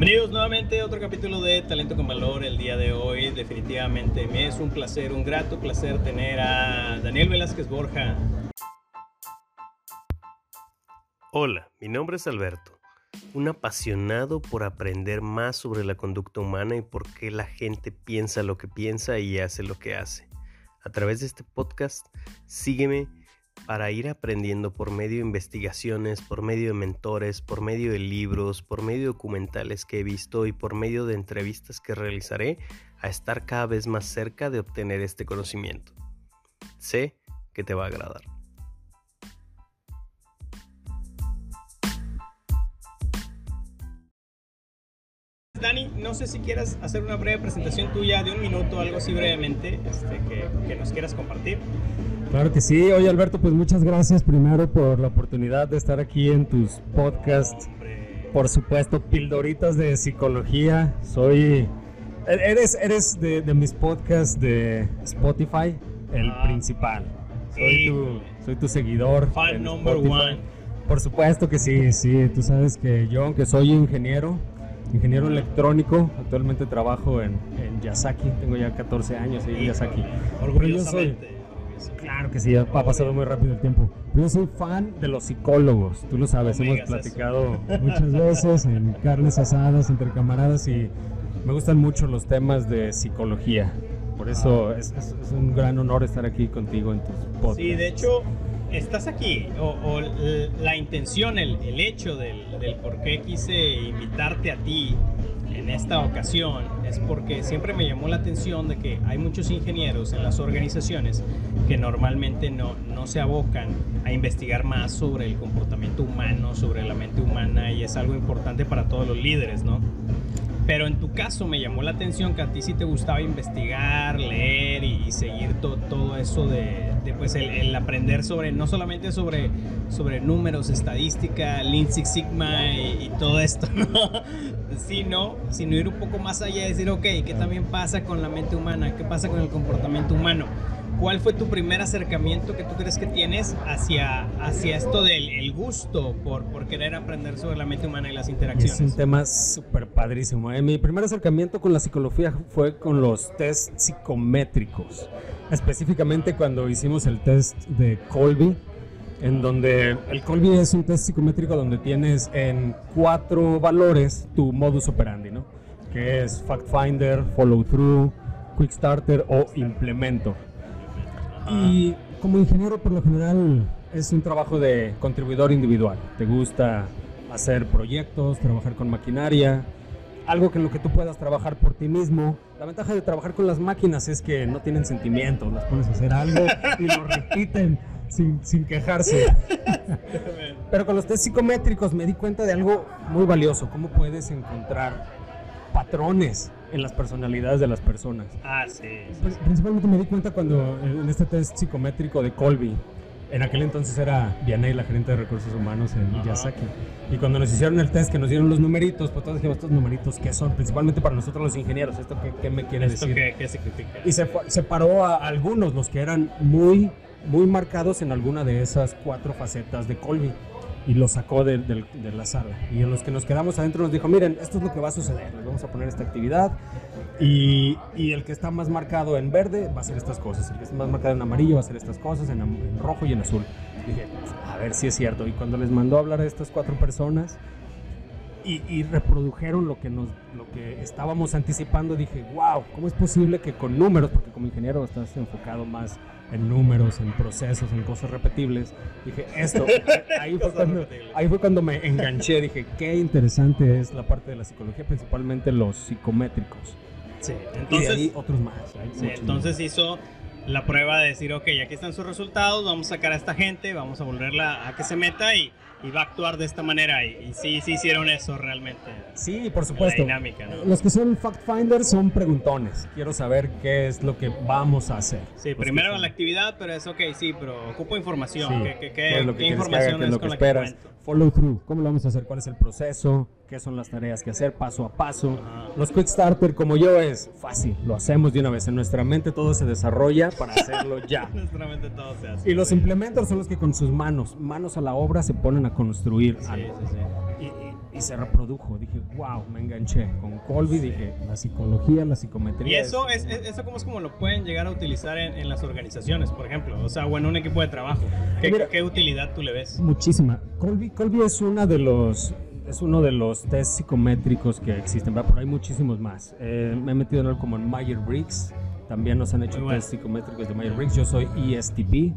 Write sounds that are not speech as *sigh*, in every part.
Bienvenidos nuevamente a otro capítulo de Talento con Valor el día de hoy. Definitivamente me es un placer, un grato placer tener a Daniel Velázquez Borja. Hola, mi nombre es Alberto, un apasionado por aprender más sobre la conducta humana y por qué la gente piensa lo que piensa y hace lo que hace. A través de este podcast, sígueme para ir aprendiendo por medio de investigaciones, por medio de mentores, por medio de libros, por medio de documentales que he visto y por medio de entrevistas que realizaré a estar cada vez más cerca de obtener este conocimiento. Sé que te va a agradar. Dani, no sé si quieras hacer una breve presentación tuya de un minuto, algo así brevemente, este, que, que nos quieras compartir. Claro que sí. Oye Alberto, pues muchas gracias primero por la oportunidad de estar aquí en tus podcasts. Por supuesto, pildoritas de psicología. Soy... Eres, eres de, de mis podcasts de Spotify, el Ah. principal. Soy tu, soy tu seguidor. Fan number Spotify. one. Por supuesto que sí, sí. Tú sabes que yo, aunque soy ingeniero, ingeniero electrónico, actualmente trabajo en, en Yasaki. Tengo ya 14 años ahí en Yasaki. Pero yo soy- Orgullosamente. Claro que sí, ha pasado muy rápido el tiempo. Yo soy fan de los psicólogos, tú lo sabes, No hemos eso. platicado muchas veces en carnes asadas, entre camaradas y me gustan mucho los temas de psicología. Por eso es, es- es un gran honor estar aquí contigo en tus podcasts. Sí, de hecho, estás aquí, o, la intención, el, el hecho del, del por qué quise invitarte a ti en esta ocasión es porque siempre me llamó la atención de que hay muchos ingenieros en las organizaciones que normalmente no, no se abocan a investigar más sobre el comportamiento humano, sobre la mente humana y es algo importante para todos los líderes, ¿no? Pero en tu caso me llamó la atención que a ti sí te gustaba investigar, leer y, y seguir to- todo eso de, de, pues el, el aprender sobre, no solamente sobre, sobre números, estadística, Lean Six Sigma y, y todo esto, *laughs* ¿no? Sino, sino ir un poco más allá y decir, ok, ¿qué también pasa con la mente humana? ¿Qué pasa con el comportamiento humano? ¿Cuál fue tu primer acercamiento que tú crees que tienes hacia, hacia esto del el gusto por, por querer aprender sobre la mente humana y las Es interacciones? un tema súper padrísimo. ¿eh? Mi primer acercamiento con la psicología fue con los test psicométricos. Específicamente cuando hicimos el test de Colby, en donde el Colby es un test psicométrico donde tienes en cuatro valores tu modus operandi, ¿no? Que es Fact Finder, Follow Through, Quick Starter o Implemento. Y como ingeniero, por lo general, es un trabajo de contribuidor individual. Te gusta hacer proyectos, trabajar con maquinaria, algo que en lo que tú puedas trabajar por ti mismo. La ventaja de trabajar con las máquinas es que no tienen sentimientos, las pones a hacer algo y lo repiten sin, sin quejarse. Pero con los test psicométricos me di cuenta de algo muy valioso, cómo puedes encontrar patrones en las personalidades de las personas. Ah, sí. Pri- Principalmente me di cuenta cuando en este test psicométrico de Colby, en aquel entonces era Vianey, la gerente de recursos humanos en. Miyazaki. Y cuando nos hicieron el test, que nos dieron los numeritos, pues todos dijimos, estos numeritos, ¿qué son? Principalmente para nosotros los ingenieros, ¿esto qué, qué me quiere ¿Esto decir? qué, qué significa? Y se separó a algunos, los que eran muy, muy marcados en alguna de esas cuatro facetas de Colby. Y los sacó de, del- de la sala. Y en los que nos quedamos adentro nos dijo, miren, esto es lo que va a suceder. Les vamos a poner esta actividad. Y, y el que está más marcado en verde va a hacer estas cosas. El que está más marcado en amarillo va a hacer estas cosas, en, en rojo y en azul. Dije, "Pues, a ver si es cierto. Y cuando les mandó a hablar a estas cuatro personas, y, y reprodujeron lo que nos lo que estábamos anticipando dije wow cómo es posible que con números porque como ingeniero estás enfocado más en números en procesos en cosas repetibles. Dije esto *laughs* ahí fue cuando repetibles. ahí fue cuando me enganché. Dije qué interesante es la parte de la psicología principalmente los psicométricos. Sí, y entonces, ahí otros más sí, entonces hizo la prueba de decir, ok, aquí están sus resultados, vamos a sacar a esta gente, vamos a volverla a que se meta y, y va a actuar de esta manera. Y, y sí, sí hicieron eso realmente. sí por La supuesto dinámica, ¿no? los que son fact finders son preguntones quiero saber qué es lo que vamos a hacer Sí, Los que primero la actividad, pero es ok, sí, pero ocupo información. Sí. ¿Qué, qué- qué- ¿Qué es lo que qué que información? ¿Qué es es lo con que la que esperas? Follow through, ¿cómo lo vamos a hacer? ¿Cuál es el proceso? ¿Qué son las tareas que hacer paso a paso? Los quick starter como yo es fácil, lo hacemos de una vez en nuestra mente, todo se desarrolla para hacerlo *laughs* ya. Nuestra mente todo se hace. Y los sí. implementors son los que con sus manos, manos a la obra se ponen a construir Sí, algo. sí, sí. Y, y se reprodujo. Dije, wow, me enganché. Con Colby dije, la psicología, la psicometría. Y eso es, eso como es como lo pueden llegar a utilizar en, las organizaciones, por ejemplo. O sea, o en un equipo de trabajo. ¿Qué, ¿qué utilidad tú le ves? Muchísima. Colby, Colby es una de los es uno de los test psicométricos que existen, pero hay muchísimos más. Eh, me he metido en él como en Myers-Briggs, también nos han hecho test psicométricos de Myers-Briggs, yo soy ESTP.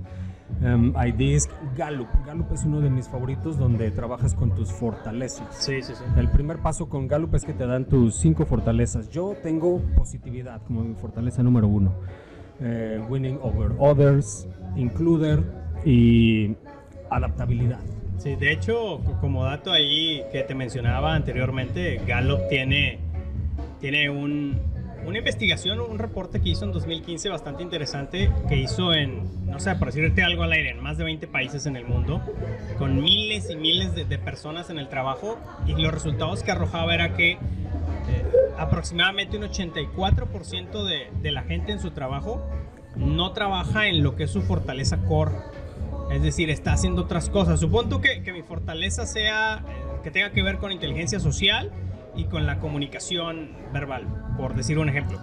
Um, IDs, Gallup. Gallup es uno de mis favoritos donde trabajas con tus fortalezas. Sí, sí, sí. El primer paso con Gallup es que te dan tus cinco fortalezas. Yo tengo positividad como mi fortaleza número uno. Eh, winning over others, includer y adaptabilidad. Sí, de hecho, como dato ahí que te mencionaba anteriormente, Gallup tiene, tiene un, una investigación, un reporte que hizo en 2015 bastante interesante, que hizo en, no sé, por decirte algo al aire, en más de 20 países en el mundo, con miles y miles de, personas en el trabajo, y los resultados que arrojaba era que eh, aproximadamente un 84% de, de la gente en su trabajo no trabaja en lo que es su fortaleza core es decir, está haciendo otras cosas. Supongo que, que mi fortaleza sea eh, que tenga que ver con inteligencia social y con la comunicación verbal, por decir un ejemplo.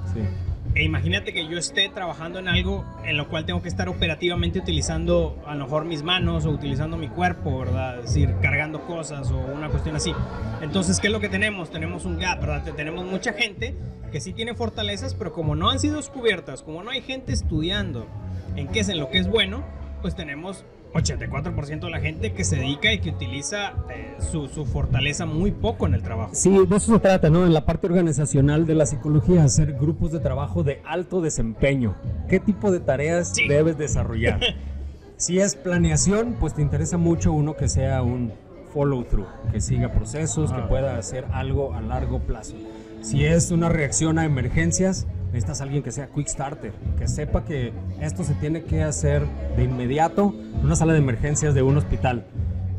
E imagínate que yo esté trabajando en algo en lo cual tengo que estar operativamente utilizando a lo mejor mis manos o utilizando mi cuerpo, ¿verdad? Es decir, cargando cosas o una cuestión así. Entonces, ¿qué es lo que tenemos? Tenemos un gap, ¿verdad? Tenemos mucha gente que sí tiene fortalezas, pero como no han sido descubiertas, como no hay gente estudiando en qué es en lo que es bueno, pues tenemos 84% de la gente que se dedica y que utiliza eh, su, su, fortaleza muy poco en el trabajo. Sí, de eso se trata, ¿no? En la parte organizacional de la psicología, hacer grupos de trabajo de alto desempeño. ¿Qué tipo de tareas debes desarrollar? *laughs* si es planeación, pues te interesa mucho uno que sea un follow through, que siga procesos, que pueda hacer algo a largo plazo. Si es una reacción a emergencias, necesitas alguien que sea quick starter, que sepa que esto se tiene que hacer de inmediato en una sala de emergencias de un hospital.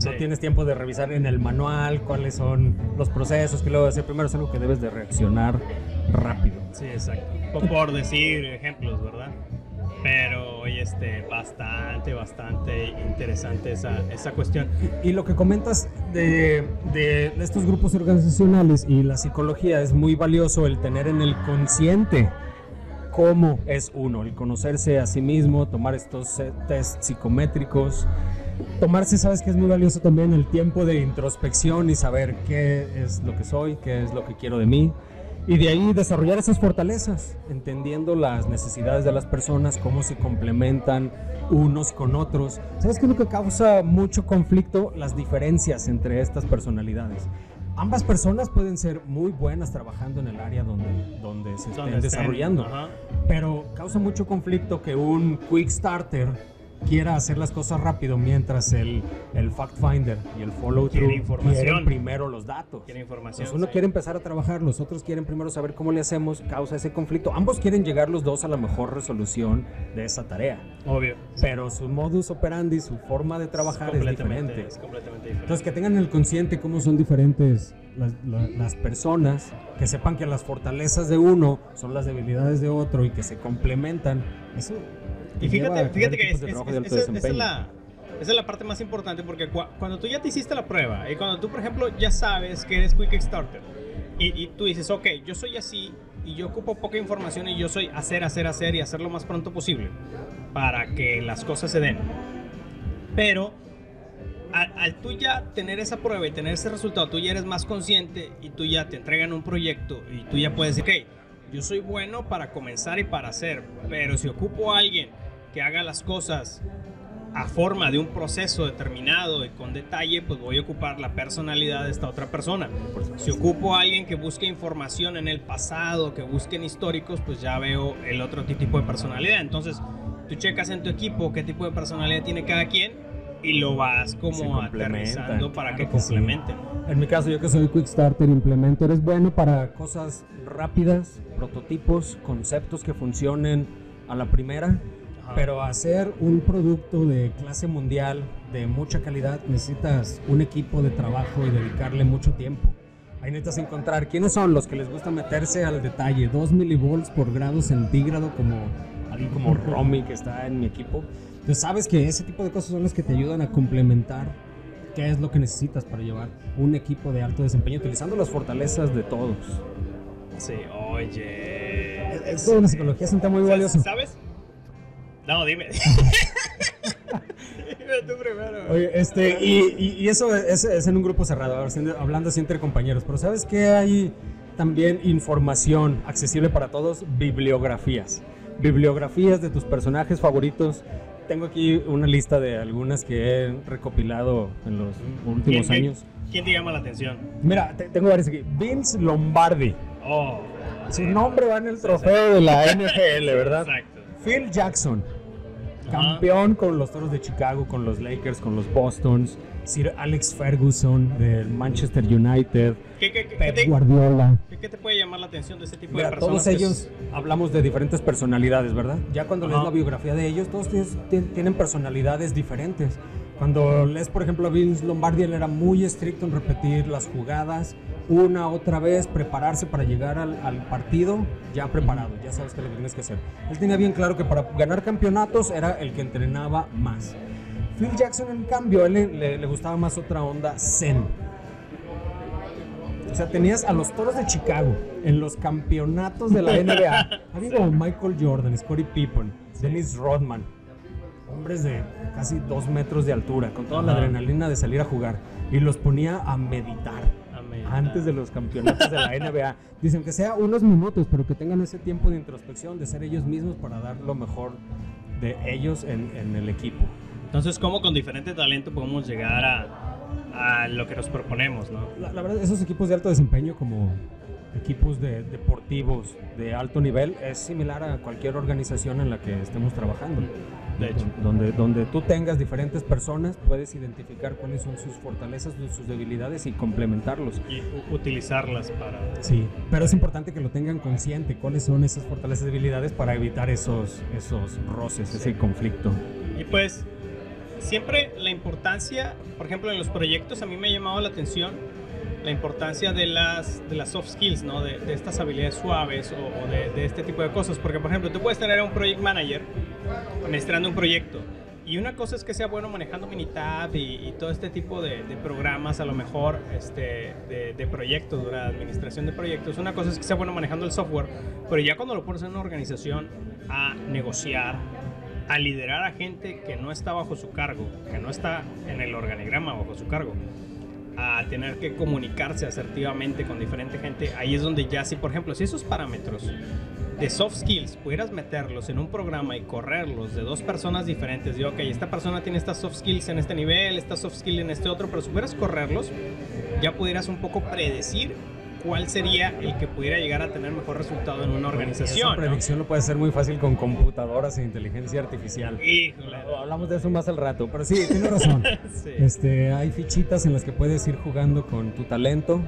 No tienes tiempo de revisar en el manual cuáles son los procesos que luego hacer. Primero es algo que debes de reaccionar rápido. Sí, exacto. Por decir ejemplos, ¿verdad? Pero hoy este, bastante, bastante interesante esa, esa cuestión. Y, lo que comentas de, de, estos grupos organizacionales y la psicología es muy valioso el tener en el consciente cómo es uno, el conocerse a sí mismo, tomar estos eh, test psicométricos, tomarse, sabes que es muy valioso también el tiempo de introspección y saber qué es lo que soy, qué es lo que quiero de mí y de ahí desarrollar esas fortalezas, entendiendo las necesidades de las personas, cómo se complementan unos con otros. ¿Sabes qué es lo que causa mucho conflicto? Las diferencias entre estas personalidades. Ambas personas pueden ser muy buenas trabajando en el área donde, donde se estén desarrollando, pero causa mucho conflicto que un quick starter quiera hacer las cosas rápido mientras el, el fact finder y el follow through quieren primero los datos. Quiere información. uno quiere empezar a trabajar, los otros quieren primero saber cómo le hacemos, causa ese conflicto. Ambos quieren llegar los dos a la mejor resolución de esa tarea. Obvio. Pero su modus operandi, su forma de trabajar es, diferente. Es completamente diferente. Entonces que tengan el consciente cómo son diferentes las, las, personas, que sepan que las fortalezas de uno son las debilidades de otro y que se complementan. Eso y fíjate, fíjate que es, esa, es la, es la parte más importante porque cuando tú ya te hiciste la prueba y cuando tú, por ejemplo, ya sabes que eres Quick Starter y, y, tú dices, ok, yo soy así y yo ocupo poca información y yo soy hacer, hacer, hacer y hacer lo más pronto posible para que las cosas se den. Pero al, al, tú ya tener esa prueba y tener ese resultado, tú ya eres más consciente y tú ya te entregan un proyecto y tú ya puedes decir, ok, yo soy bueno para comenzar y para hacer, pero si ocupo a alguien que haga las cosas a forma de un proceso determinado y con detalle, pues voy a ocupar la personalidad de esta otra persona. Si ocupo a alguien que busque información en el pasado, que busquen históricos, pues ya veo el otro tipo de personalidad. Entonces, tú checas en tu equipo qué tipo de personalidad tiene cada quien y lo vas como aterrizando para que, complementen. En mi caso, yo que soy Quick Starter, implemento, eres bueno para cosas rápidas, prototipos, conceptos que funcionen a la primera pero hacer un producto de clase mundial, de mucha calidad, necesitas un equipo de trabajo y dedicarle mucho tiempo. Ahí necesitas encontrar quiénes son los que les gusta meterse al detalle. 2 milivolts por grado centígrado, como alguien como *laughs* Romy que está en mi equipo. Entonces sabes que ese tipo de cosas son las que te ayudan a complementar qué es lo que necesitas para llevar un equipo de alto desempeño utilizando las fortalezas de todos. Sí, oye. Es, es toda una psicología, es un tema muy valioso. ¿Sabes? No, dime. *laughs* dime tú primero. Oye, este, y, y- y eso es, es en un grupo cerrado, hablando así entre compañeros. Pero ¿sabes qué? Hay también información accesible para todos, bibliografías. Bibliografías de tus personajes favoritos. Tengo aquí una lista de algunas que he recopilado en los últimos ¿Quién- años. ¿Quién te llama la atención? Mira, te- tengo varios aquí. Vince Lombardi. Oh. Su nombre va en el trofeo de la *laughs* NFL, ¿verdad? Exacto. Phil Jackson, campeón con los Toros de Chicago, con los Lakers, con los Bostons. Sir Alex Ferguson del Manchester United. ¿Qué, qué, qué, qué Pep te, Guardiola. qué- te puede llamar la atención de ese tipo Mira, de personas? todos ellos hablamos de diferentes personalidades, ¿verdad? Ya cuando lees la biografía de ellos, todos tienen personalidades diferentes. Cuando lees, por ejemplo, a Vince Lombardi, él era muy estricto en repetir las jugadas una otra vez, prepararse para llegar al, al partido ya preparado, ya sabes qué que tienes que hacer. Él tenía bien claro que para ganar campeonatos era el que entrenaba más. Phil Jackson, en cambio, a él le, le- le gustaba más otra onda zen. O sea, tenías a los Toros de Chicago en los campeonatos de la NBA. *laughs* Había como Michael Jordan, Scottie Pippen, Dennis Rodman. Hombres de casi dos metros de altura, con toda la Ajá. adrenalina de salir a jugar. Y los ponía a meditar A meditar. antes de los campeonatos de la *laughs* NBA. Dicen que sea unos minutos, pero que tengan ese tiempo de introspección, de ser ellos mismos para dar lo mejor de ellos en, en el equipo. Entonces, ¿cómo con diferente talento podemos llegar a, a lo que nos proponemos, no? La, la verdad, esos equipos de alto desempeño como equipos de, deportivos de alto nivel es similar a cualquier organización en la que estemos trabajando. De hecho. Donde, donde tú tengas diferentes personas, puedes identificar cuáles son sus fortalezas, sus debilidades y complementarlos. Y utilizarlas para... Sí, pero es importante que lo tengan consciente, cuáles son esas fortalezas y debilidades para evitar esos, esos roces, ese conflicto. Y pues, siempre la importancia, por ejemplo, en los proyectos, a mí me ha llamado la atención la importancia de las, de las soft skills, ¿no? De, de estas habilidades suaves o, o de, de este tipo de cosas. Porque, por ejemplo, tú puedes tener a un project manager administrando un proyecto. Y una cosa es que sea bueno manejando Minitab y, todo este tipo de, programas, a lo mejor este, de, proyectos, de administración de proyectos. Una cosa es que sea bueno manejando el software, pero ya cuando lo pones en una organización a negociar, a liderar a gente que no está bajo su cargo, que no está en el organigrama bajo su cargo, a tener que comunicarse asertivamente con diferente gente, ahí es donde ya si, por ejemplo, si esos parámetros de soft skills pudieras meterlos en un programa y correrlos de dos personas diferentes, de ok, esta persona tiene estas soft skills en este nivel, esta soft skill en este otro, pero si pudieras correrlos, ya pudieras un poco predecir cuál sería el que pudiera llegar a tener mejor resultado en una Esa organización. ¿no? predicción lo puede hacer muy fácil con computadoras e inteligencia artificial. Híjole. Hablamos de eso más al rato, pero sí, tiene razón. *laughs* Sí. Este, hay fichitas en las que puedes ir jugando con tu talento.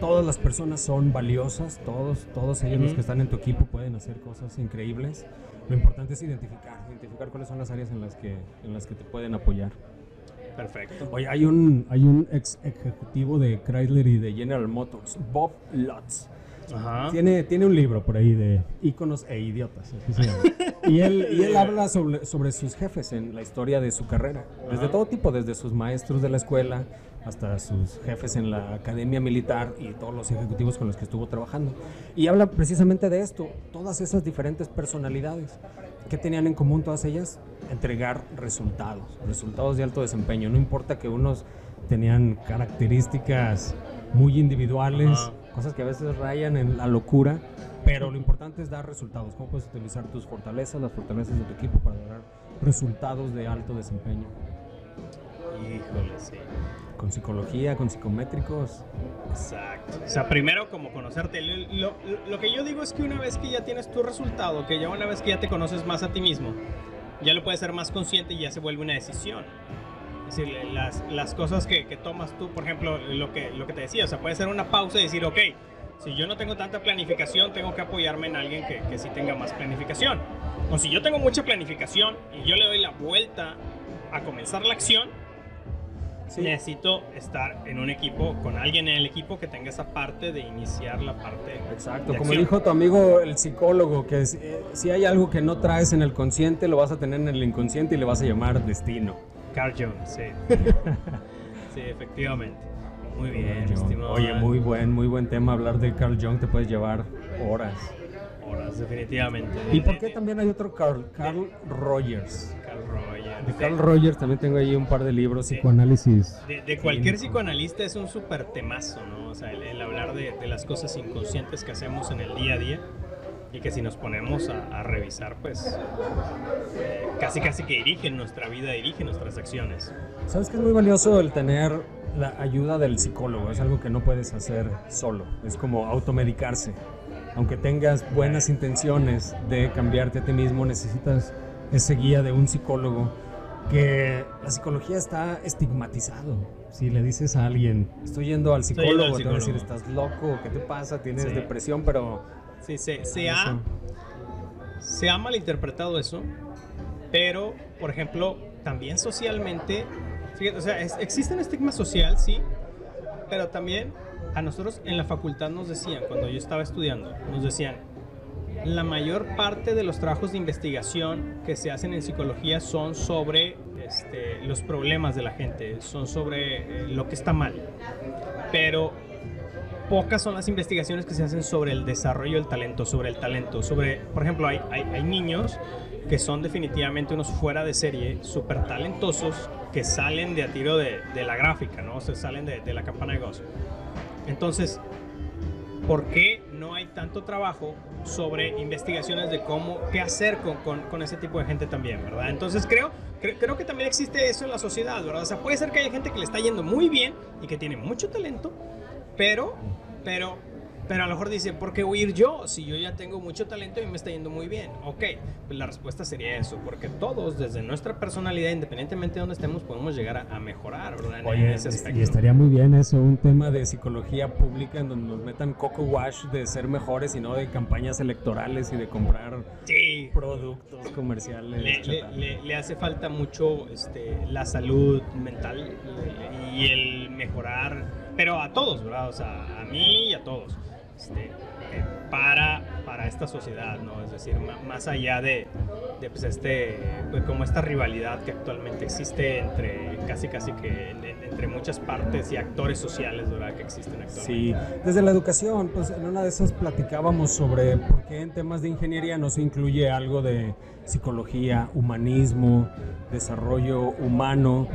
Todas las personas son valiosas, todos, todos ellos los que están en tu equipo pueden hacer cosas increíbles. Lo importante es identificar, identificar cuáles son las áreas en las que, en las que te pueden apoyar. Perfecto. Oye, hay un, hay un ex ejecutivo de Chrysler y de General Motors, Bob Lutz. Ajá. Tiene, tiene un libro por ahí de íconos e idiotas. Y él, y él *laughs* habla sobre, sobre sus jefes en la historia de su carrera. Desde todo tipo, desde sus maestros de la escuela hasta sus jefes en la academia militar y todos los ejecutivos con los que estuvo trabajando. Y habla precisamente de esto, todas esas diferentes personalidades. ¿Qué tenían en común todas ellas? Entregar resultados, resultados de alto desempeño. No importa que unos tenían características muy individuales, Ajá. cosas que a veces rayan en la locura, pero lo importante es dar resultados. ¿Cómo puedes utilizar tus fortalezas, las fortalezas de tu equipo para dar resultados de alto desempeño? Híjole, sí. Con psicología, con psicométricos. Exacto. O sea, primero como conocerte. Lo, lo- lo que yo digo es que una vez que ya tienes tu resultado, que ya una vez que ya te conoces más a ti mismo, ya lo puedes ser más consciente y ya se vuelve una decisión. Es decir, las, las cosas que, que tomas tú, por ejemplo, lo que, lo que te decía, o sea, puede ser una pausa y decir, ok, si yo no tengo tanta planificación, tengo que apoyarme en alguien que, que sí tenga más planificación. O si yo tengo mucha planificación y yo le doy la vuelta a comenzar la acción, necesito estar en un equipo, con alguien en el equipo que tenga esa parte de iniciar la parte. Exacto, de como acción. dijo tu amigo el psicólogo, que si, eh, si hay algo que no traes en el consciente, lo vas a tener en el inconsciente y le vas a llamar destino. Carl Jones, sí. *laughs* sí, efectivamente. Muy bien, estimado. Oye, muy buen, muy buen tema. Hablar de Carl Jung te puedes llevar horas. Horas, definitivamente. ¿Y por qué también hay otro Carl? Carl Rogers. Carl Rogers. De Carl Rogers también tengo ahí un par de libros, psicoanálisis. De, cualquier psicoanalista es un súper temazo, ¿no? O sea, el, hablar de, las cosas inconscientes que hacemos en el día a día y que si nos ponemos a, revisar, pues eh, casi casi que dirigen nuestra vida, dirigen nuestras acciones. ¿Sabes que es muy valioso el tener la ayuda del psicólogo? Es algo que no puedes hacer solo, es como automedicarse. Aunque tengas buenas intenciones de cambiarte a ti mismo, necesitas ese guía de un psicólogo que la psicología está estigmatizado. Si le dices a alguien, estoy yendo al psicólogo, te va a decir, estás loco, ¿qué te pasa? Tienes depresión, pero... Sí, se, se, ha, se ha malinterpretado eso, pero, por ejemplo, también socialmente, fíjate, o sea, existe un estigma social, sí, pero también a nosotros en la facultad nos decían, cuando yo estaba estudiando, nos decían, la mayor parte de los trabajos de investigación que se hacen en psicología son sobre este, los problemas de la gente, son sobre eh, lo que está mal. Pero pocas son las investigaciones que se hacen sobre el desarrollo del talento, sobre el talento, sobre, por ejemplo, hay, hay, niños que son definitivamente unos fuera de serie, súper talentosos, que salen de a tiro de, la gráfica, ¿no? O sea, salen de, la campana de gozo. Entonces, ¿por qué no hay tanto trabajo sobre investigaciones de cómo, qué hacer con, con, ese tipo de gente también, ¿verdad? Entonces creo, creo, que también existe eso en la sociedad, ¿verdad? O sea, puede ser que haya gente que le está yendo muy bien y que tiene mucho talento, pero, pero pero a lo mejor dice, ¿por qué huir yo? Si yo ya tengo mucho talento y me está yendo muy bien. Ok, pues la respuesta sería eso, porque todos, desde nuestra personalidad, independientemente de donde estemos, podemos llegar a, mejorar, ¿verdad? Oye, y estaría muy bien eso, un tema de psicología pública en donde nos metan coco wash de ser mejores y no de campañas electorales y de comprar productos comerciales. Le, le, hace falta mucho este, la salud mental y el mejorar, pero a todos, ¿verdad? O sea, a mí y a todos este, eh, para, para esta sociedad, ¿no? Es decir, más allá de, de pues este, pues como esta rivalidad que actualmente existe entre casi casi que entre muchas partes y actores sociales, ¿verdad? Que existen actualmente. Sí, desde la educación, pues en una de esas platicábamos sobre por qué en temas de ingeniería no se incluye algo de psicología, humanismo, desarrollo humano.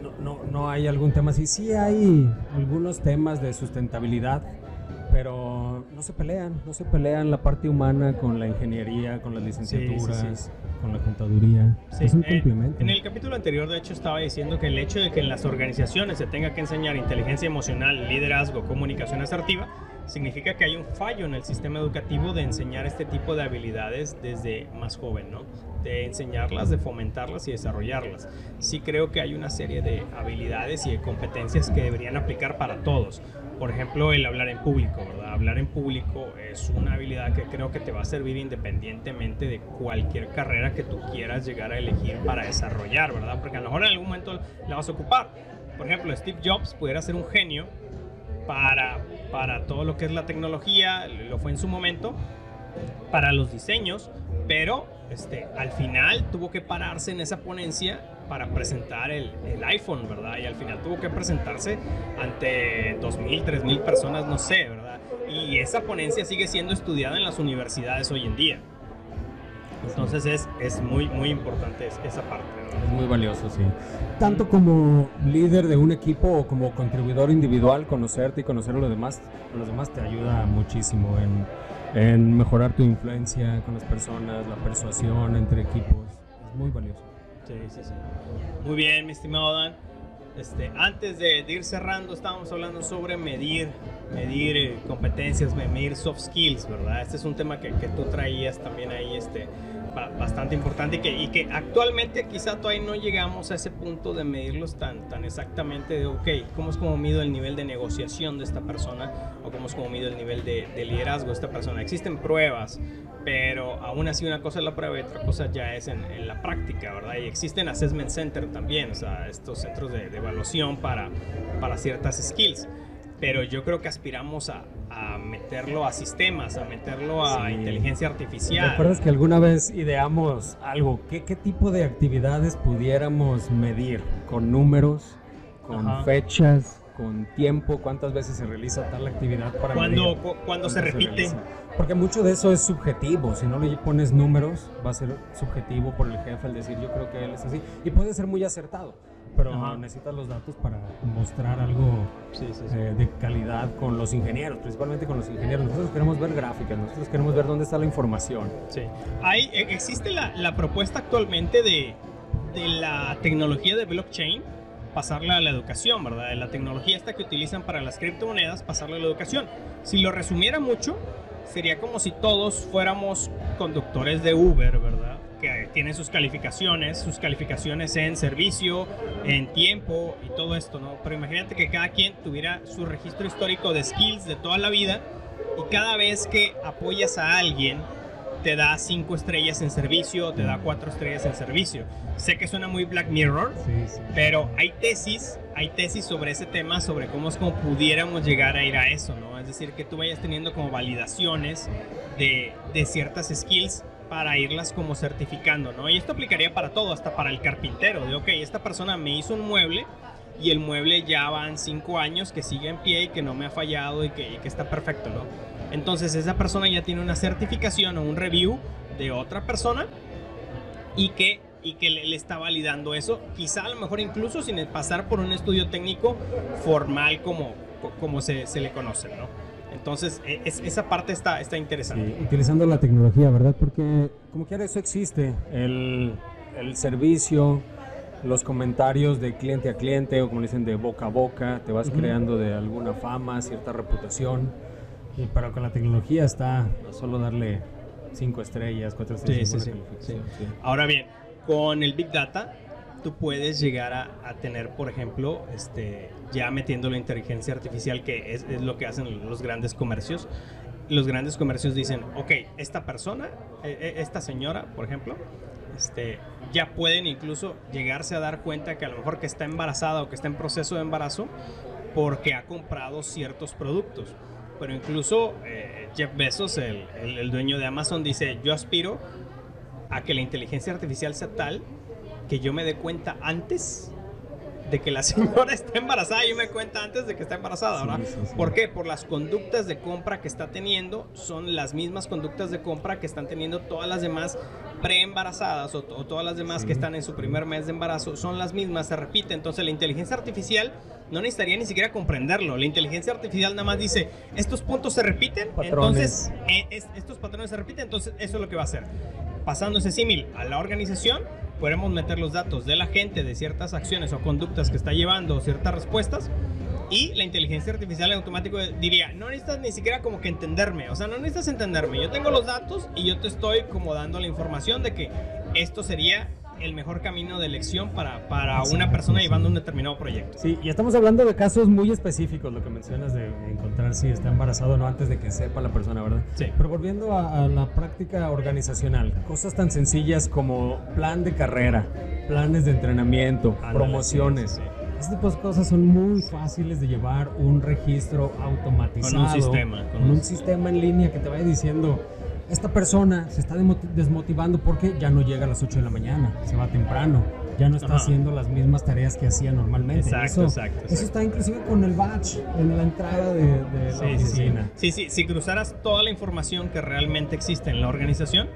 No, no, no hay algún tema así. Sí hay algunos temas de sustentabilidad, pero no se pelean, no se pelean la parte humana con la ingeniería, con las licenciaturas, con la contaduría. es un complemento. En el capítulo anterior, de hecho, estaba diciendo que el hecho de que en las organizaciones se tenga que enseñar inteligencia emocional, liderazgo, comunicación asertiva, significa que hay un fallo en el sistema educativo de enseñar este tipo de habilidades desde más joven, ¿no? De enseñarlas, de fomentarlas y desarrollarlas. Sí creo que hay una serie de habilidades y de competencias que deberían aplicar para todos. Por ejemplo, el hablar en público, ¿verdad? Hablar en público es una habilidad que creo que te va a servir independientemente de cualquier carrera que tú quieras llegar a elegir para desarrollar, ¿verdad? Porque a lo mejor en algún momento la vas a ocupar. Por ejemplo, Steve Jobs pudiera ser un genio para, para todo lo que es la tecnología, lo fue en su momento, para los diseños, pero este, al final tuvo que pararse en esa ponencia para presentar el, el, iPhone, ¿verdad? Y al final tuvo que presentarse ante 2.000, 3.000 personas, no sé, ¿verdad? Y esa ponencia sigue siendo estudiada en las universidades hoy en día. Entonces es, es muy, muy importante esa parte. Es muy valioso, sí. Tanto como líder de un equipo o como contribuidor individual, conocerte y conocer a los demás, a los demás te ayuda muchísimo en, en mejorar tu influencia con las personas, la persuasión entre equipos. Es muy valioso. Muy bien, mi estimado Dan. Este, antes de, ir cerrando, estábamos hablando sobre medir, medir eh, competencias, medir soft skills, ¿verdad? Este es un tema que, que tú traías también ahí, este, bastante importante y que, y que actualmente quizá todavía no llegamos a ese punto de medirlos tan, tan exactamente de, ok, ¿cómo es como mido el nivel de negociación de esta persona o cómo es como mido el nivel de, liderazgo de esta persona? Existen pruebas, pero aún así una cosa es la prueba y otra cosa ya es en, en la práctica, ¿verdad? Y existen assessment center también, o sea, estos centros de, de evaluación para, para ciertas skills pero yo creo que aspiramos a, a meterlo a sistemas, a meterlo a inteligencia artificial. ¿Te acuerdas que alguna vez ideamos algo? ¿Qué, ¿Qué tipo de actividades pudiéramos medir con números con Ajá. fechas, con tiempo, cuántas veces se realiza tal actividad para medir cu- cuando cuándo se repite. Porque mucho de eso es subjetivo. Si no le pones números, va a ser subjetivo por el jefe al decir yo creo que él es así. Y puede ser muy acertado. Pero Ajá. necesitas los datos para mostrar algo Sí, sí, sí. eh, de calidad con los ingenieros, principalmente con los ingenieros. Nosotros queremos ver gráficas, nosotros queremos ver dónde está la información. Sí. Hay, e- existe la, la propuesta actualmente de, de la tecnología de blockchain pasarla a la educación, ¿verdad? De la tecnología esta que utilizan para las criptomonedas, pasarla a la educación. Si lo resumiera mucho, sería como si todos fuéramos conductores de Uber, ¿verdad? Que tienen sus calificaciones, sus calificaciones en servicio, en tiempo y todo esto, ¿no? Pero imagínate que cada quien tuviera su registro histórico de skills de toda la vida y cada vez que apoyas a alguien te da cinco estrellas en servicio, te da cuatro estrellas en servicio. Sé que suena muy Black Mirror, Sí, sí. pero hay tesis, hay tesis sobre ese tema, sobre cómo es como pudiéramos llegar a ir a eso, ¿no? Es decir, que tú vayas teniendo como validaciones de, de ciertas skills para irlas como certificando, ¿no? Y esto aplicaría para todo, hasta para el carpintero, de, ok, esta persona me hizo un mueble y el mueble ya van cinco años que sigue en pie y que no me ha fallado y que, está perfecto, ¿no? Entonces esa persona ya tiene una certificación o un review de otra persona y que, y que le, le está validando eso, quizá a lo mejor incluso sin pasar por un estudio técnico formal como, como se, se le conoce, ¿no? Entonces, e- es- esa parte está, está interesante. Sí, utilizando la tecnología, ¿verdad? Porque como quiera eso existe, el, el servicio, los comentarios de cliente a cliente o como dicen de boca a boca, te vas creando de alguna fama, cierta reputación, y pero con la tecnología está solo darle cinco estrellas, cuatro estrellas. Sí, sí, sí. Ahora bien, con el Big Data, tú puedes llegar a, a tener, por ejemplo, este, ya metiendo la inteligencia artificial, que es, es lo que hacen los grandes comercios. Los grandes comercios dicen, ok, esta persona, eh, eh, esta señora, por ejemplo, este, ya pueden incluso llegarse a dar cuenta que a lo mejor que está embarazada o que está en proceso de embarazo porque ha comprado ciertos productos. Pero incluso eh, Jeff Bezos, el, el- el dueño de Amazon, dice, yo aspiro a que la inteligencia artificial sea tal que yo me dé cuenta antes de que la señora *laughs* está embarazada, yo me cuenta antes de que está embarazada, Sí, ¿verdad? sí, sí. ¿Por qué? Por las conductas de compra que está teniendo, son las mismas conductas de compra que están teniendo todas las demás preembarazadas o, o todas las demás que están en su primer mes de embarazo, son las mismas, se repite. Entonces la inteligencia artificial no necesitaría ni siquiera comprenderlo. La inteligencia artificial nada más dice, estos puntos se repiten, Patrones. entonces eh, es- estos patrones se repiten, entonces eso es lo que va a hacer. Pasando ese símil a la organización, podremos meter los datos de la gente, de ciertas acciones o conductas que está llevando, ciertas respuestas, y la inteligencia artificial en automático diría, no necesitas ni siquiera como que entenderme, o sea, no necesitas entenderme, yo tengo los datos y yo te estoy como dando la información de que esto sería el mejor camino de elección para, para una persona llevando un determinado proyecto. Sí, y estamos hablando de casos muy específicos, lo que mencionas de encontrar si está embarazado o no antes de que sepa la persona, ¿verdad? Sí. Pero volviendo a, a la práctica organizacional, cosas tan sencillas como plan de carrera, planes de entrenamiento, promociones. sí. Este tipo de cosas son muy fáciles de llevar un registro automatizado. Con un sistema, con Con, un sistema en línea que te vaya diciendo, esta persona se está desmotivando porque ya no llega a las 8 de la mañana, se va temprano, ya no está Ajá. haciendo las mismas tareas que hacía normalmente. Exacto, eso, exacto, exacto. eso está inclusive con el badge en la entrada de, de la Sí, sí, sí. oficina. Sí, sí, si cruzaras toda la información que realmente existe en la organización,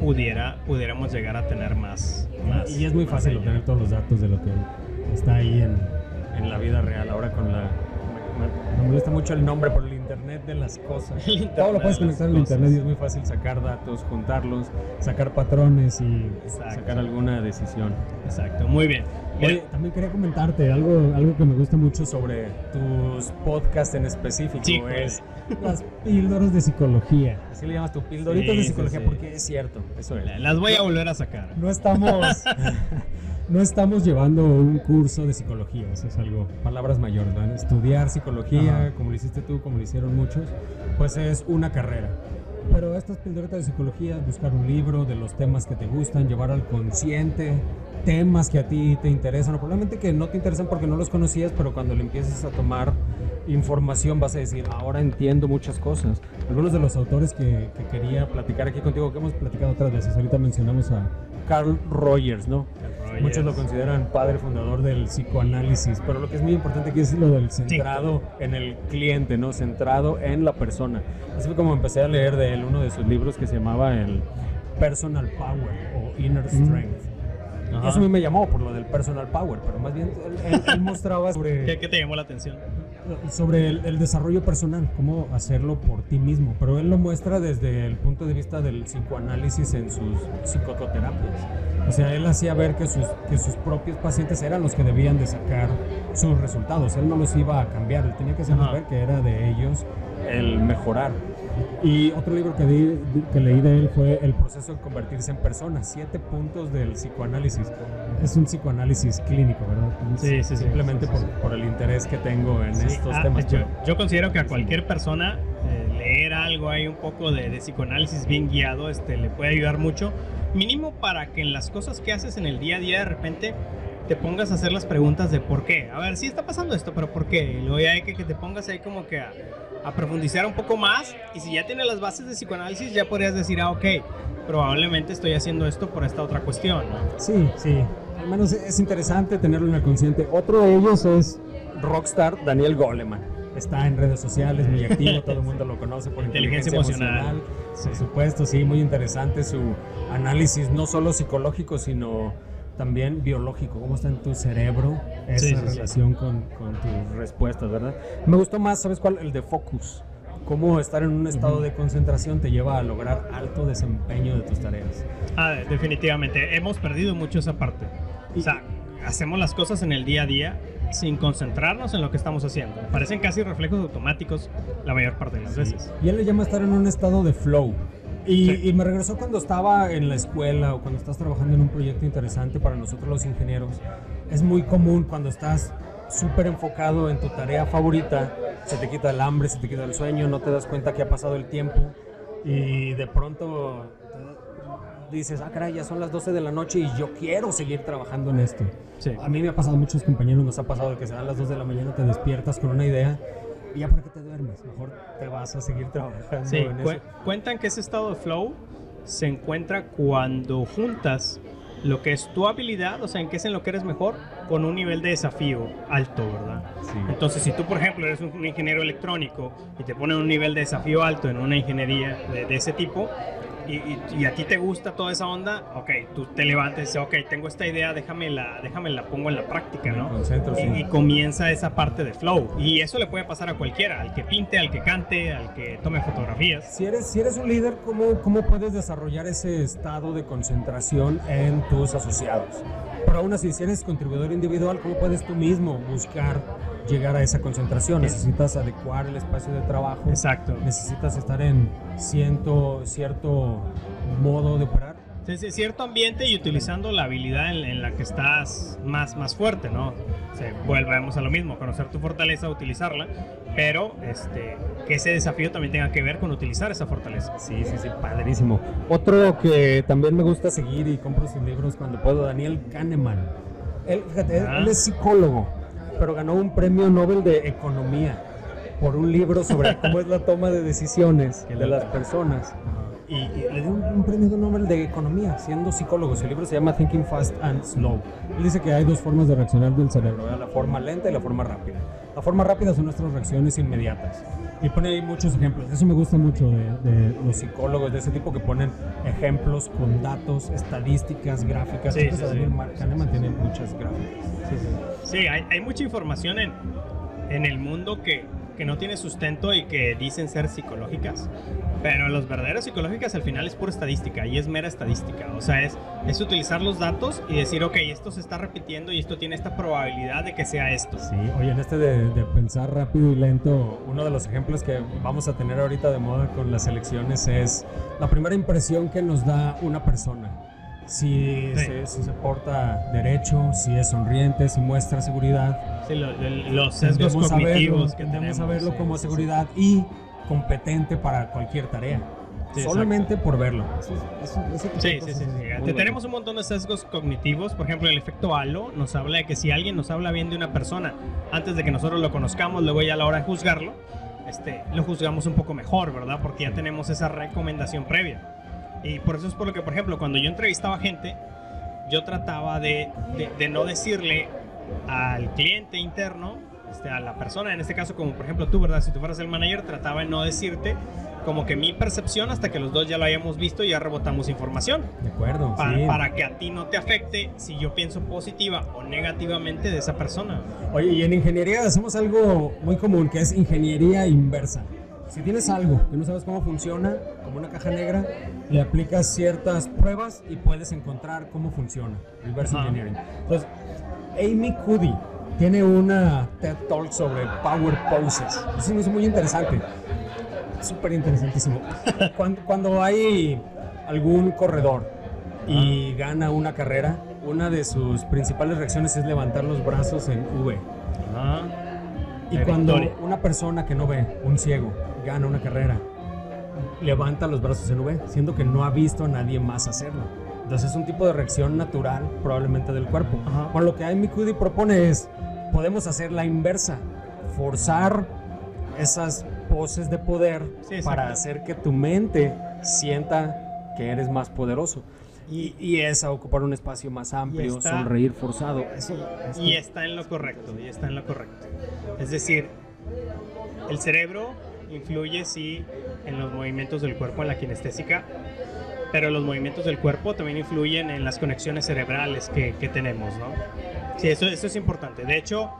pudiera, pudiéramos llegar a tener más. más Y es muy fácil ello. obtener todos los datos de lo que está ahí en, en la vida real. Ahora con la... Me, me molesta mucho el nombre por el Internet de las cosas. *laughs* Todo lo puedes conectar al. Internet y es muy fácil sacar datos, juntarlos, sacar patrones y Exacto. sacar alguna decisión. Exacto, muy bien. Oye, también quería comentarte algo, algo que me gusta mucho sobre tus podcasts en específico. Sí, es *laughs* las píldoras de psicología. Así le llamas tu píldoritas Sí, de psicología sí. porque es cierto, eso es. las voy a volver a sacar. No estamos, *laughs* no estamos llevando un curso de psicología, eso es algo, palabras mayores, ¿verdad? Estudiar psicología, Ajá. como lo hiciste tú, como lo hicieron muchos, pues es una carrera. Pero estas pildoritas de psicología, buscar un libro de los temas que te gustan, llevar al consciente, temas que a ti te interesan, o probablemente que no te interesan porque no los conocías, pero cuando le empiezas a tomar información vas a decir, ahora entiendo muchas cosas. Algunos de los autores que, que quería platicar aquí contigo, que hemos platicado otras veces, ahorita mencionamos a Carl Rogers, ¿no? Muchos lo consideran padre fundador del psicoanálisis, pero lo que es muy importante aquí es lo del centrado en el cliente, ¿no? Centrado en la persona. Así fue como empecé a leer de él uno de sus libros que se llamaba el Personal Power o Inner Strength. Y eso a mí me llamó por lo del personal power, pero más bien él, mostraba sobre... ¿Qué, ¿Qué, te llamó la atención? Sobre el, desarrollo personal, cómo hacerlo por ti mismo, pero él lo muestra desde el punto de vista del psicoanálisis en sus psicoterapias. O sea, él hacía ver que sus, que sus propios pacientes eran los que debían de sacar sus resultados, él no los iba a cambiar, él tenía que hacerles ver que era de ellos el mejorar. Y otro libro que, que leí de él fue El proceso de convertirse en persona, siete puntos del psicoanálisis. Es un psicoanálisis clínico, ¿verdad? Sí, sí, Simplemente por, por, el interés que tengo en estos ah, temas. Yo, yo, considero que a cualquier persona eh, leer algo ahí un poco de, de, psicoanálisis bien guiado este, le puede ayudar mucho, mínimo para que en las cosas que haces en el día a día de repente te pongas a hacer las preguntas de por qué. A ver, sí está pasando esto, pero ¿por qué? Y luego ya hay que, que te pongas ahí como que a, a profundizar un poco más y si ya tienes las bases de psicoanálisis ya podrías decir, ah, ok, probablemente estoy haciendo esto por esta otra cuestión. Sí, sí, al menos es interesante tenerlo en el consciente. Otro de ellos es Rockstar Daniel Goleman. Está en redes sociales, muy activo, todo el mundo lo conoce por inteligencia, emocional. Por supuesto, sí, muy interesante su análisis, no solo psicológico, sino también biológico, cómo está en tu cerebro esa relación Con, con, tus respuestas, ¿verdad? Me gustó más, ¿sabes cuál? El de focus. Cómo estar en un estado de concentración te lleva a lograr alto desempeño de tus tareas. Ah, definitivamente. Hemos perdido mucho esa parte. O sea, hacemos las cosas en el día a día sin concentrarnos en lo que estamos haciendo. Parecen casi reflejos automáticos la mayor parte de las veces. Y él le llama estar en un estado de flow. Y, me regresó cuando estaba en la escuela o cuando estás trabajando en un proyecto interesante para nosotros los ingenieros. Es muy común cuando estás súper enfocado en tu tarea favorita, se te quita el hambre, se te quita el sueño, no te das cuenta que ha pasado el tiempo y de pronto dices, ah, caray, ya son las 12 de la noche y yo quiero seguir trabajando en esto. A mí me ha pasado, muchos compañeros nos ha pasado que se dan las 2 de la mañana, te despiertas con una idea y ya para que te duermes, mejor te vas a seguir trabajando. Sí, cuentan que ese estado de flow se encuentra cuando juntas lo que es tu habilidad, o sea, en qué es en lo que eres mejor, con un nivel de desafío alto, ¿verdad? Sí. Entonces, si tú, por ejemplo, eres un, ingeniero electrónico y te ponen un nivel de desafío alto en una ingeniería de, de ese tipo, y, a ti te gusta toda esa onda, ok, tú te levantas y dices, ok, tengo esta idea, déjame la, déjame la pongo en la práctica, ¿no? y, comienza esa parte de flow. Y eso le puede pasar a cualquiera, al que pinte, al que cante, al que tome fotografías. Si eres, si eres un líder, ¿cómo, ¿cómo puedes desarrollar ese estado de concentración en tus asociados? Pero aún así, si eres contribuidor individual, ¿cómo puedes tú mismo buscar llegar a esa concentración. Necesitas adecuar el espacio de trabajo. Exacto. Necesitas estar en ciento, cierto modo de operar. Cierto ambiente y utilizando la habilidad en, la que estás más, más fuerte, ¿no? Se, volvemos a lo mismo, conocer tu fortaleza, utilizarla, pero este, que ese desafío también tenga que ver con utilizar esa fortaleza. Sí, sí, sí, padrísimo. Otro que también me gusta seguir y compro sus libros cuando puedo, Daniel Kahneman. Él, fíjate, él ah. es psicólogo pero ganó un premio Nobel de Economía por un libro sobre *laughs* cómo es la toma de decisiones de las personas. Y, le dio un, premio Nobel de Economía, siendo psicólogo. Su libro se llama Thinking Fast and Slow. Él dice que hay dos formas de reaccionar del cerebro, la forma lenta y la forma rápida. La forma rápida son nuestras reacciones inmediatas. Y pone ahí muchos ejemplos. Eso me gusta mucho de, los psicólogos de ese tipo que ponen ejemplos con datos, estadísticas, gráficas. Sí, sí, Kahneman tiene muchas gráficas. Sí, hay, hay, mucha información en, en el mundo que, que no tiene sustento y que dicen ser psicológicas. Pero los verdaderos psicológicas al final es pura estadística y es mera estadística. O sea, es, es utilizar los datos y decir, ok, esto se está repitiendo y esto tiene esta probabilidad de que sea esto. Sí, oye, en este de, de pensar rápido y lento, uno de los ejemplos que vamos a tener ahorita de moda con las elecciones es la primera impresión que nos da una persona. Si, se, si se porta derecho, si es sonriente, si muestra seguridad. Sí, los sesgos cognitivos que tenemos. a verlo como seguridad y competente para cualquier tarea. solamente por verlo. sí, sí, sí. Tenemos un montón de sesgos cognitivos. Por ejemplo, el efecto halo nos habla de que si alguien nos habla bien de una persona antes de que nosotros lo conozcamos, luego ya a la hora de juzgarlo, este, lo juzgamos un poco mejor, ¿verdad? Porque ya tenemos esa recomendación previa. Y por eso es por lo que, por ejemplo, cuando yo entrevistaba gente, yo trataba de, de, no decirle al cliente interno, este, a la persona, en este caso como por ejemplo tú, ¿verdad? Si tú fueras el manager, trataba de no decirte como que mi percepción hasta que los dos ya lo hayamos visto y ya rebotamos información. De acuerdo. Para, para, que a ti no te afecte si yo pienso positiva o negativamente de esa persona. Oye, y en ingeniería hacemos algo muy común que es ingeniería inversa. Si tienes algo que no sabes cómo funciona, como una caja negra, le aplicas ciertas pruebas y puedes encontrar cómo funciona. Reverse engineering. Entonces, Amy Cuddy tiene una TED Talk sobre Power Poses. Eso me hizo muy interesante. Súper interesantísimo. *laughs* Cuando, cuando, hay algún corredor y gana una carrera, una de sus principales reacciones es levantar los brazos en V. Y cuando una persona que no ve, un ciego, gana una carrera, levanta los brazos en V, siendo que no ha visto a nadie más hacerlo. Entonces es un tipo de reacción natural probablemente del cuerpo. Por lo que Cuddy propone es, podemos hacer la inversa, forzar esas poses de poder para hacer que tu mente sienta que eres más poderoso. Y, y, es a ocupar un espacio más amplio, sonreír forzado. y está en lo correcto, y está en lo correcto. Es decir, el cerebro influye sí en los movimientos del cuerpo, en la kinestésica, pero los movimientos del cuerpo también influyen en las conexiones cerebrales que, que tenemos, ¿no? Sí, eso, eso es importante. De hecho,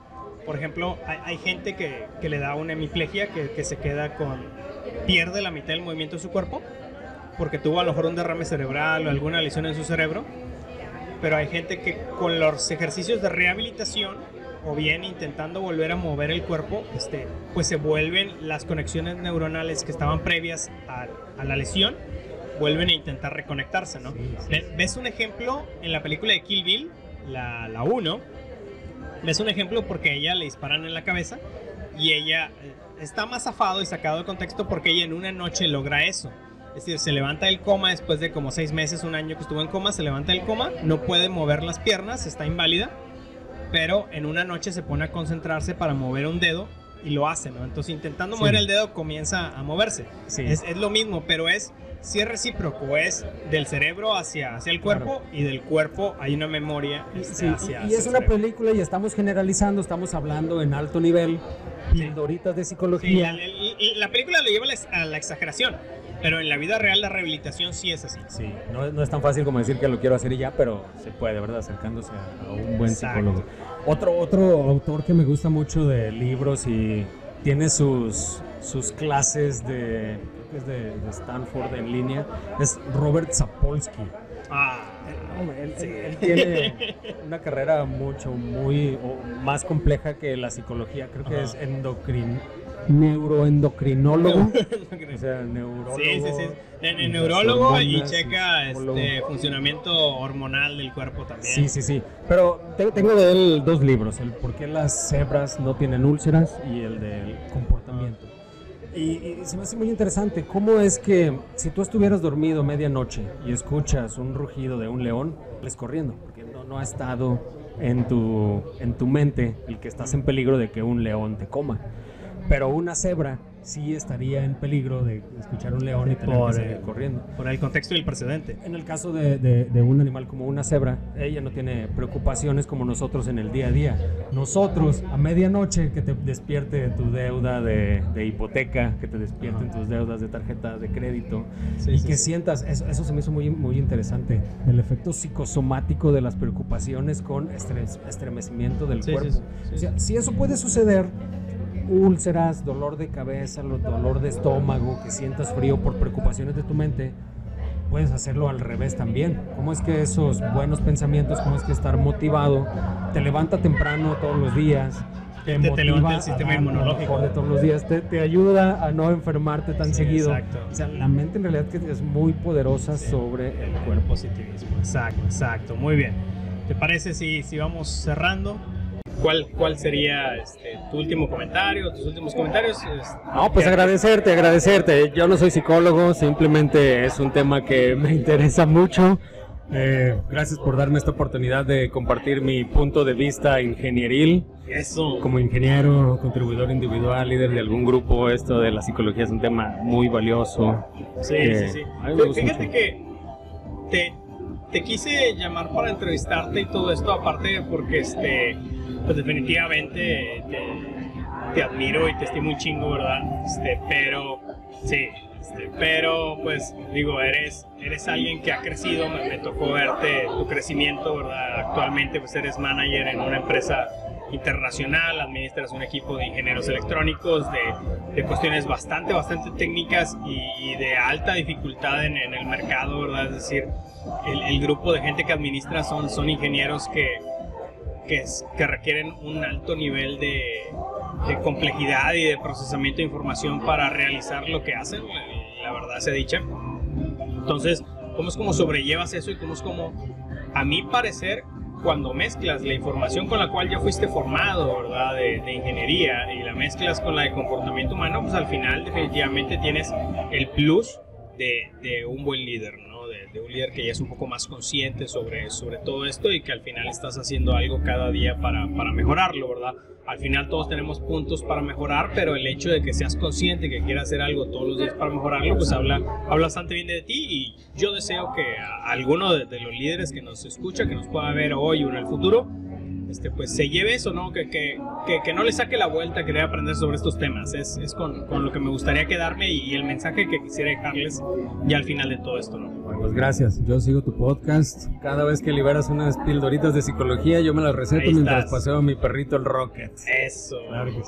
por ejemplo, hay, hay gente que, que, le da una hemiplegia, que, que, se queda con... pierde la mitad del movimiento de su cuerpo, porque tuvo a lo mejor un derrame cerebral o alguna lesión en su cerebro, pero hay gente que con los ejercicios de rehabilitación o bien intentando volver a mover el cuerpo, este, pues se vuelven las conexiones neuronales que estaban previas a, a la lesión, vuelven a intentar reconectarse, ¿no? ¿Ves un ejemplo en la película de Kill Bill, la, la 1? ¿Ves un ejemplo porque a ella le disparan en la cabeza y ella eh, está más afado y sacado de contexto porque ella en una noche logra eso? Es decir, se levanta del coma después de como seis meses, un año que estuvo en coma, se levanta del coma, no puede mover las piernas, está inválida pero en una noche se pone a concentrarse para mover un dedo y lo hace, ¿no? Entonces intentando mover el dedo comienza a moverse. Es, es, lo mismo, pero es si es recíproco, es del cerebro hacia, hacia el cuerpo y del cuerpo hay una memoria este, hacia, Y es una película y estamos generalizando, estamos hablando en alto nivel, pildoritas de psicología. y la, película lo lleva a la exageración. Pero en la vida real la rehabilitación sí es así. Sí, no, no, es tan fácil como decir que lo quiero hacer y ya, pero se puede, ¿verdad? Acercándose a, un buen psicólogo. Otro, otro autor que me gusta mucho de libros y tiene sus, sus clases de, que es de, Stanford en línea, es Robert Sapolsky. Ah, él, él, tiene una carrera mucho, muy más compleja que la psicología. Creo que es endocrin, neuroendocrinólogo. *laughs* o sea, neurólogo. Sí, sí, sí. En, neurólogo y checa este funcionamiento hormonal del cuerpo también. Sí, sí, sí. Pero tengo de él dos libros: el por qué las cebras no tienen úlceras y el del comportamiento. Y, se me hace muy interesante cómo es que si tú estuvieras dormido medianoche y escuchas un rugido de un león, les corriendo, porque no, no ha estado en tu, en tu mente el que estás en peligro de que un león te coma. Pero una cebra sí estaría en peligro de escuchar un león y tener que salir corriendo. Por el contexto y el precedente. En el caso de, de, un animal como una cebra, ella no tiene preocupaciones como nosotros en el día a día. Nosotros, a medianoche, que te despierte tu deuda de, de hipoteca, que te despierten tus deudas de tarjeta de crédito y que sientas, eso, eso, se me hizo muy, muy interesante, el efecto psicosomático de las preocupaciones con estres, estremecimiento del cuerpo. O sea, si eso puede suceder, úlceras, dolor de cabeza, dolor de estómago, que sientas frío por preocupaciones de tu mente, puedes hacerlo al revés también. ¿Cómo es que esos buenos pensamientos, cómo es que estar motivado, te levanta temprano todos los días? Te, te, levanta el sistema inmunológico de todos los días, te, te, ayuda a no enfermarte tan seguido. Exacto. O sea, la mente en realidad es muy poderosa sobre el cuerpo. Positivismo. Exacto, exacto. Muy bien. ¿Te parece si, si vamos cerrando? ¿Cuál, cuál sería este, tu último comentario, tus últimos comentarios? No, pues agradecerte, agradecerte. Yo no soy psicólogo, simplemente es un tema que *laughs* me interesa mucho. Eh, gracias por darme esta oportunidad de compartir mi punto de vista ingenieril. Eso. Como ingeniero, contribuidor individual, líder de algún grupo, esto de la psicología es un tema muy valioso. Sí, sí, sí. Fíjate que te, te quise llamar para entrevistarte y todo esto, aparte porque este, pues definitivamente te, te admiro y te estimo un chingo, ¿verdad? Este, pero sí, este, pero pues digo, eres, eres alguien que ha crecido, me, tocó verte tu crecimiento, ¿verdad? Actualmente pues eres manager en una empresa internacional, administras un equipo de ingenieros electrónicos, de, de cuestiones bastante, bastante técnicas y, de alta dificultad en, en, el mercado, ¿verdad? Es decir, el, el, grupo de gente que administra son, son ingenieros que, que, que requieren un alto nivel de, de complejidad y de procesamiento de información para realizar lo que hacen la verdad se dicha. Entonces, ¿cómo es como sobrellevas eso y cómo es como, a mi parecer, cuando mezclas la información con la cual ya fuiste formado, ¿verdad? De, ingeniería y la mezclas con la de comportamiento humano, pues al final definitivamente tienes el plus de, de un buen líder, ¿no? De, un líder que ya es un poco más consciente sobre, sobre todo esto y que al final estás haciendo algo cada día para, para mejorarlo, ¿verdad? al final todos tenemos puntos para mejorar, pero el hecho de que seas consciente que quieras hacer algo todos los días para mejorarlo, pues habla, habla bastante bien de ti y yo deseo que a alguno de, de los líderes que nos escucha, que nos pueda ver hoy o en el futuro, este, pues se lleve eso, ¿no? Que, que, que, no le saque la vuelta a querer aprender sobre estos temas. Es, es con, con, lo que me gustaría quedarme y, el mensaje que quisiera dejarles ya al final de todo esto, ¿no? Bueno, pues gracias. Yo sigo tu podcast. Cada vez que liberas unas pildoritas de psicología, yo me las receto mientras paseo a mi perrito el Rocket. Eso.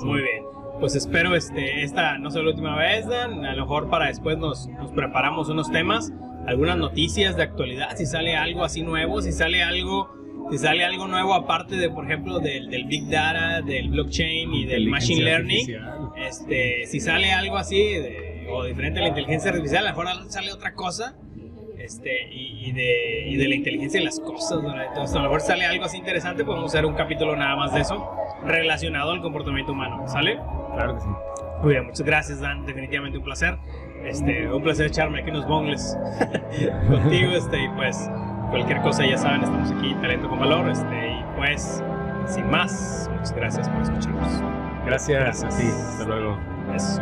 Muy bien. Pues espero este, esta no sea la última vez, Dan. A lo mejor para después nos, nos preparamos unos temas, algunas noticias de actualidad, si sale algo así nuevo, si sale algo si sale algo nuevo aparte de, por ejemplo, del, del Big Data, del blockchain y del Machine Learning, este, si sale algo así o diferente de la inteligencia artificial, a lo mejor sale otra cosa. Este, y, de, y de la inteligencia de las cosas, Entonces, a lo mejor sale algo así interesante, podemos hacer un capítulo nada más de eso, relacionado al comportamiento humano, ¿sale? Claro que sí. Muy bien, muchas gracias, Dan, definitivamente un placer. Este, un placer echarme aquí unos bongles *laughs* contigo, este, y pues cualquier cosa ya saben, estamos aquí, Talento con Valor, este, y pues, sin más, muchas gracias por escucharnos. Gracias, gracias. a ti, hasta luego. Eso.